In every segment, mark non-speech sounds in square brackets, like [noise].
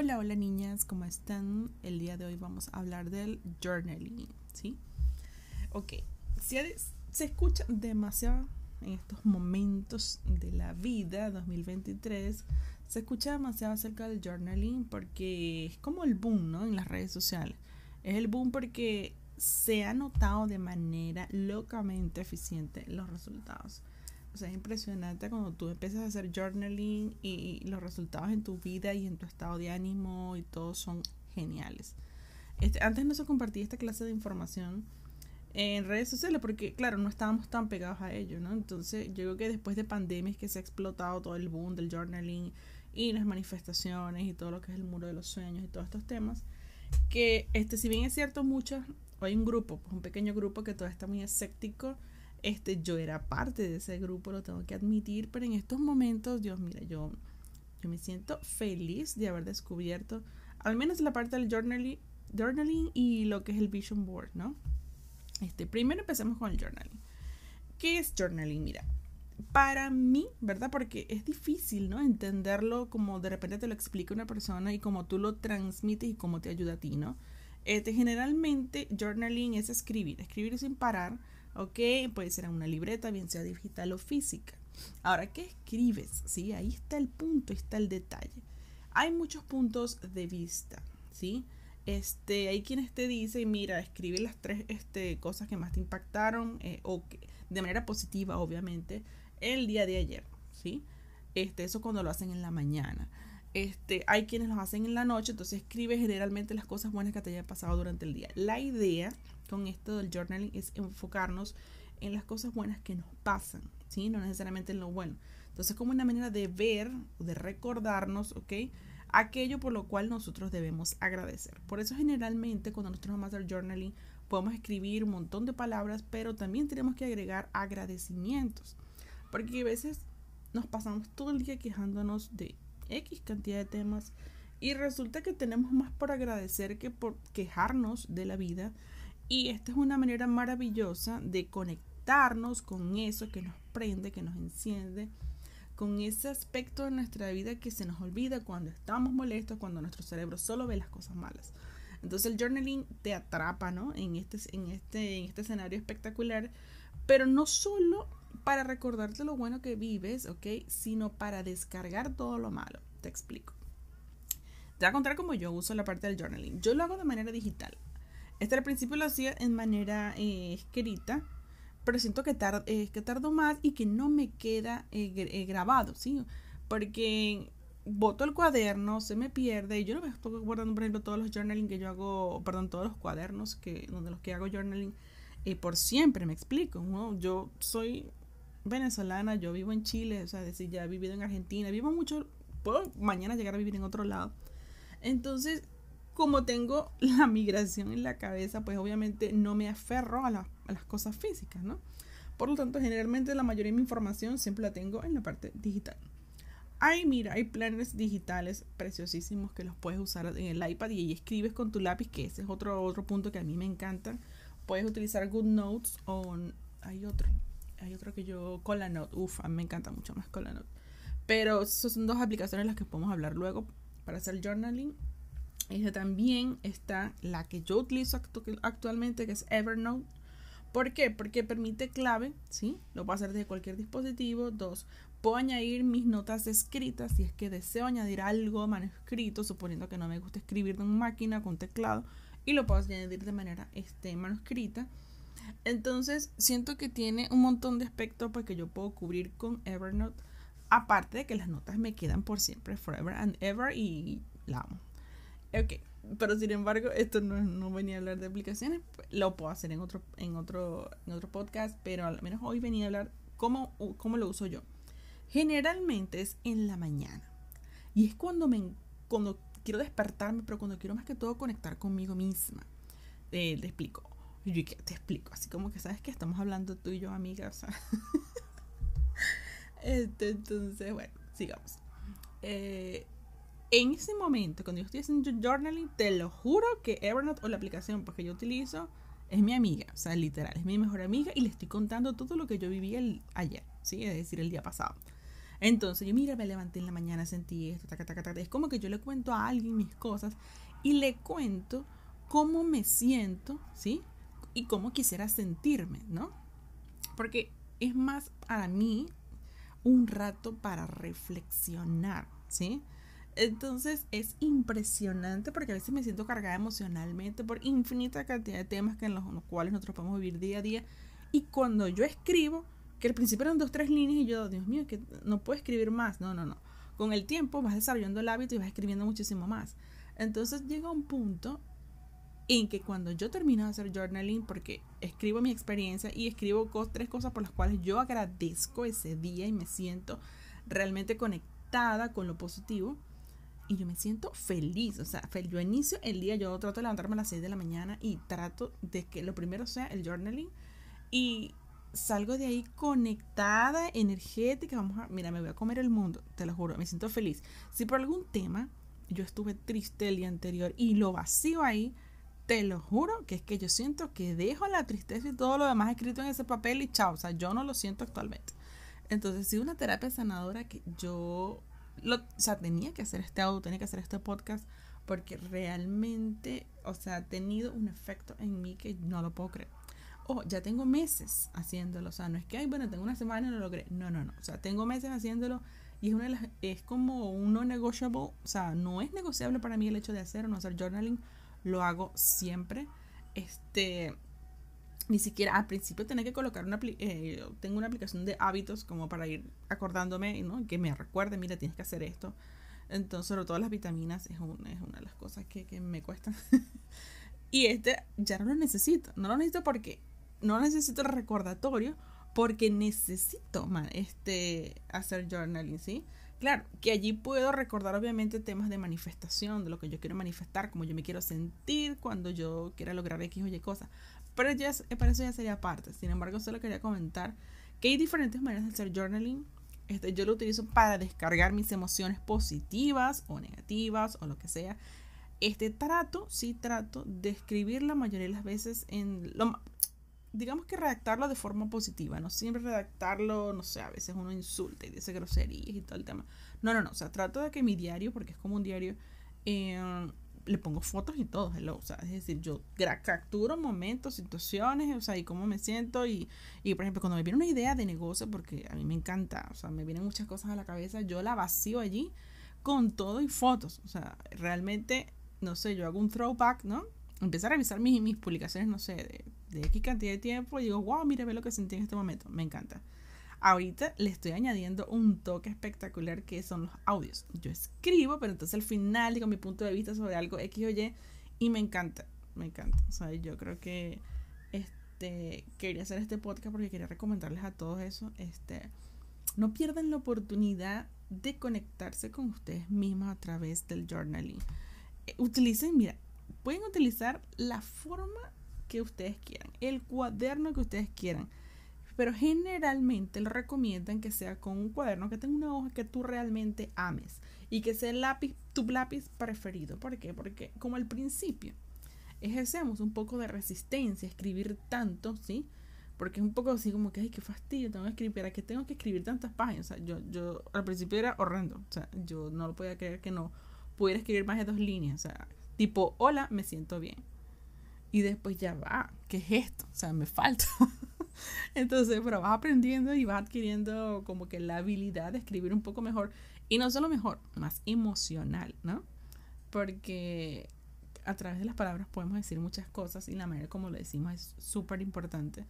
Hola, hola niñas, ¿cómo están? El día de hoy vamos a hablar del journaling, ¿sí? Ok, si se escucha demasiado en estos momentos de la vida 2023, se escucha demasiado acerca del journaling porque es como el boom, ¿no? En las redes sociales. Es el boom porque se ha notado de manera locamente eficiente los resultados. O sea, es impresionante cuando tú empiezas a hacer journaling y, los resultados en tu vida y en tu estado de ánimo y todo son geniales. Este, antes no se compartía esta clase de información en redes sociales porque, claro, no estábamos tan pegados a ello, ¿no? Entonces, yo creo que después de pandemia es que se ha explotado todo el boom del journaling y las manifestaciones y todo lo que es el muro de los sueños y todos estos temas. Que, este, si bien es cierto, muchas, hay un grupo, un pequeño grupo que todavía está muy escéptico este, yo era parte de ese grupo, lo tengo que admitir, pero en estos momentos, Dios, mira, yo, yo me siento feliz de haber descubierto al menos la parte del journaling, journaling y lo que es el vision board, ¿no? Este, primero empecemos con el journaling. ¿Qué es journaling? Mira, para mí, ¿verdad? Porque es difícil, ¿no? Entenderlo como de repente te lo explica una persona y como tú lo transmites y cómo te ayuda a ti, ¿no? Este, generalmente, journaling es escribir, escribir sin parar ¿ok? Puede ser en una libreta, bien sea digital o física. Ahora, ¿qué escribes? ¿Sí? Ahí está el punto, está el detalle. Hay muchos puntos de vista, ¿sí? Este, hay quienes te dicen, mira, escribe las tres este, cosas que más te impactaron, eh, o de manera positiva, obviamente, el día de ayer, ¿sí? Este, eso cuando lo hacen en la mañana. Este, hay quienes lo hacen en la noche, entonces escribe generalmente las cosas buenas que te hayan pasado durante el día. La idea con esto del journaling es enfocarnos en las cosas buenas que nos pasan, ¿sí? No necesariamente en lo bueno. Entonces, como una manera de ver, de recordarnos, ¿ok? Aquello por lo cual nosotros debemos agradecer. Por eso generalmente cuando nosotros vamos a hacer journaling podemos escribir un montón de palabras, pero también tenemos que agregar agradecimientos. Porque a veces nos pasamos todo el día quejándonos de X cantidad de temas y resulta que tenemos más por agradecer que por quejarnos de la vida y esta es una manera maravillosa de conectarnos con eso que nos prende, que nos enciende, con ese aspecto de nuestra vida que se nos olvida cuando estamos molestos, cuando nuestro cerebro solo ve las cosas malas. Entonces el journaling te atrapa, ¿no? En este, en este, en este escenario espectacular, pero no solo para recordarte lo bueno que vives, ¿ok? Sino para descargar todo lo malo. Te explico. Te voy a contar cómo yo uso la parte del journaling. Yo lo hago de manera digital. Este al principio lo hacía en manera eh, escrita, pero siento que, eh, que tardo más y que no me queda eh, grabado, ¿sí? Porque boto el cuaderno, se me pierde. y Yo no me estoy guardando, por ejemplo, todos los journaling que yo hago, perdón, todos los cuadernos que, donde los que hago journaling por siempre, me explico. ¿no? Yo soy venezolana, yo vivo en Chile, o sea, decir, ya he vivido en Argentina, vivo mucho, puedo mañana llegar a vivir en otro lado. Entonces, como tengo [laughs] la migración en la cabeza, pues obviamente no me aferro a, las cosas físicas, ¿no? Por lo tanto, generalmente la mayoría de mi información siempre la tengo en la parte digital. Ay, mira, hay planes digitales preciosísimos que los puedes usar en el iPad y escribes con tu lápiz, que ese es otro, otro punto que a mí me encanta. Puedes utilizar GoodNotes o hay otro, hay otro que yo, ColaNote, uf, a mí me encanta mucho más ColaNote. Pero esas son dos aplicaciones las que podemos hablar luego para hacer journaling esta también está la que yo utilizo actualmente, que es Evernote. ¿Por qué? Porque permite clave, ¿sí? Lo puedo hacer desde cualquier dispositivo. Dos, puedo añadir mis notas escritas si es que deseo añadir algo manuscrito, suponiendo que no me gusta escribir de una máquina con teclado, y lo puedo añadir de manera este, manuscrita. Entonces, siento que tiene un montón de aspectos porque yo puedo cubrir con Evernote. Aparte de que las notas me quedan por siempre, forever and ever, y la amo. Ok, pero sin embargo, esto no, no, venía a hablar de aplicaciones, lo puedo hacer en otro, en otro, en otro podcast, pero al menos hoy venía a hablar cómo, cómo lo uso yo. Generalmente es en la mañana. Y es cuando me cuando quiero despertarme, pero cuando quiero más que todo conectar conmigo misma. Eh, te explico. Yo te explico, así como que sabes que estamos hablando tú y yo, amigas. [laughs] este, entonces, bueno, sigamos. Eh, en ese momento, cuando yo estoy haciendo journaling, te lo juro que Evernote o la aplicación porque yo utilizo es mi amiga, o sea, literal, es mi mejor amiga y le estoy contando todo lo que yo viví el, ayer, ¿sí? Es decir, el día pasado. Entonces yo, mira, me levanté en la mañana, sentí esto, taca, taca, taca. Es como que yo le cuento a alguien mis cosas y le cuento cómo me siento, ¿sí? Y cómo quisiera sentirme, ¿no? Porque es más para mí un rato para reflexionar, ¿sí? Entonces es impresionante porque a veces me siento cargada emocionalmente por infinita cantidad de temas que en los, cuales nosotros podemos vivir día a día. Y cuando yo escribo, que al principio eran dos, tres líneas y yo, Dios mío, que no puedo escribir más. No, no, no. Con el tiempo vas desarrollando el hábito y vas escribiendo muchísimo más. Entonces llega un punto en que cuando yo termino de hacer journaling, porque escribo mi experiencia y escribo tres cosas por las cuales yo agradezco ese día y me siento realmente conectada con lo positivo, y yo me siento feliz, o sea, yo inicio el día, yo trato de levantarme a las 6 de la mañana y trato de que lo primero sea el journaling y salgo de ahí conectada, energética, vamos a, mira, me voy a comer el mundo, te lo juro, me siento feliz. Si por algún tema yo estuve triste el día anterior y lo vacío ahí, te lo juro que es que yo siento que dejo la tristeza y todo lo demás escrito en ese papel y chao, o sea, yo no lo siento actualmente. Entonces, sí, una terapia sanadora que yo lo, o sea, tenía que hacer este audio, tenía que hacer este podcast, porque realmente, o sea, ha tenido un efecto en mí que no lo puedo creer. Oh, ya tengo meses haciéndolo, o sea, no es que, ay, bueno, tengo una semana y no lo logré. No, no, no, o sea, tengo meses haciéndolo y es, una de las, es como un no o sea, no es negociable para mí el hecho de hacer o no hacer journaling, lo hago siempre. Este, ni siquiera al principio tenía que colocar una eh, tengo una aplicación de hábitos como para ir acordándome que me recuerde mira tienes que hacer esto entonces sobre todo las vitaminas es, es una de las cosas que, que me cuestan [laughs] y este ya no lo necesito no lo necesito porque no necesito recordatorio porque necesito este hacer journaling sí claro que allí puedo recordar obviamente temas de manifestación de lo que yo quiero manifestar como yo me quiero sentir cuando yo quiera lograr X o Y cosas pero ya, para eso ya sería parte. Sin embargo, solo quería comentar que hay diferentes maneras de hacer journaling. Este, yo lo utilizo para descargar mis emociones positivas o negativas o lo que sea. Este trato, sí trato de escribir la mayoría de las veces en lo, digamos que redactarlo de forma positiva, no siempre redactarlo, no sé, a veces uno insulta y dice groserías y todo el tema. No, no, no, o sea, trato de que mi diario, porque es como un diario, eh, le pongo fotos y todo, o sea, es decir, yo capturo momentos, situaciones, o sea, y cómo me siento y, y, por ejemplo, cuando me viene una idea de negocio, porque a mí me encanta, o sea, me vienen muchas cosas a la cabeza, yo la vacío allí con todo y fotos, o sea, realmente, no sé, yo hago un throwback, ¿no? Empiezo a revisar mis, mis publicaciones, no sé, de, de X cantidad de tiempo y digo, wow, mire, ve lo que sentí en este momento, me encanta. Ahorita le estoy añadiendo un toque espectacular que son los audios. Yo escribo, pero entonces al final digo mi punto de vista sobre algo X o Y y me encanta, me encanta. O sea, yo creo que este quería hacer este podcast porque quería recomendarles a todos eso. Este, no pierdan la oportunidad de conectarse con ustedes mismos a través del journaling. Eh, utilicen, mira, pueden utilizar la forma que ustedes quieran, el cuaderno que ustedes quieran pero generalmente lo recomiendan que sea con un cuaderno que tenga una hoja que tú realmente ames y que sea el lápiz, tu lápiz preferido. ¿Por qué? Porque como al principio ejercemos un poco de resistencia a escribir tanto, ¿sí? Porque es un poco así como que, ay, qué fastidio, tengo que escribir, ¿para qué tengo que escribir tantas páginas? O sea, yo, yo al principio era horrendo, o sea, yo no lo podía creer que no pudiera escribir más de dos líneas, o sea, tipo, hola, me siento bien. Y después ya va, ¿qué es esto? O sea, me falta. [laughs] Entonces, pero vas aprendiendo y vas adquiriendo como que la habilidad de escribir un poco mejor. Y no solo mejor, más emocional, ¿no? Porque a través de las palabras podemos decir muchas cosas y la manera como lo decimos es súper importante.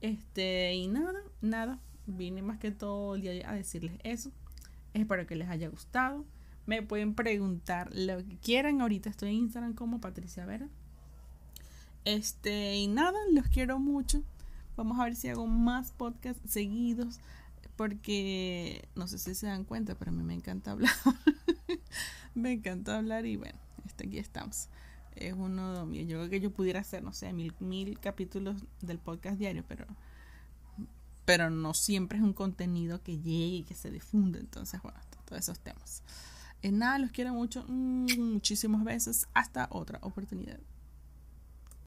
Este, y nada, nada. Vine más que todo el día a decirles eso. Espero que les haya gustado. Me pueden preguntar lo que quieran. Ahorita estoy en Instagram como Patricia Vera. Este, y nada, los quiero mucho. Vamos a ver si hago más podcasts seguidos. Porque no sé si se dan cuenta, pero a mí me encanta hablar. [laughs] me encanta hablar y bueno, aquí estamos. Es uno mío. Yo creo que yo pudiera hacer, no sé, mil, mil capítulos del podcast diario, pero pero no siempre es un contenido que llegue y que se difunda. Entonces, bueno, todos esos temas. En nada, los quiero mucho. Mm, muchísimas veces. Hasta otra oportunidad.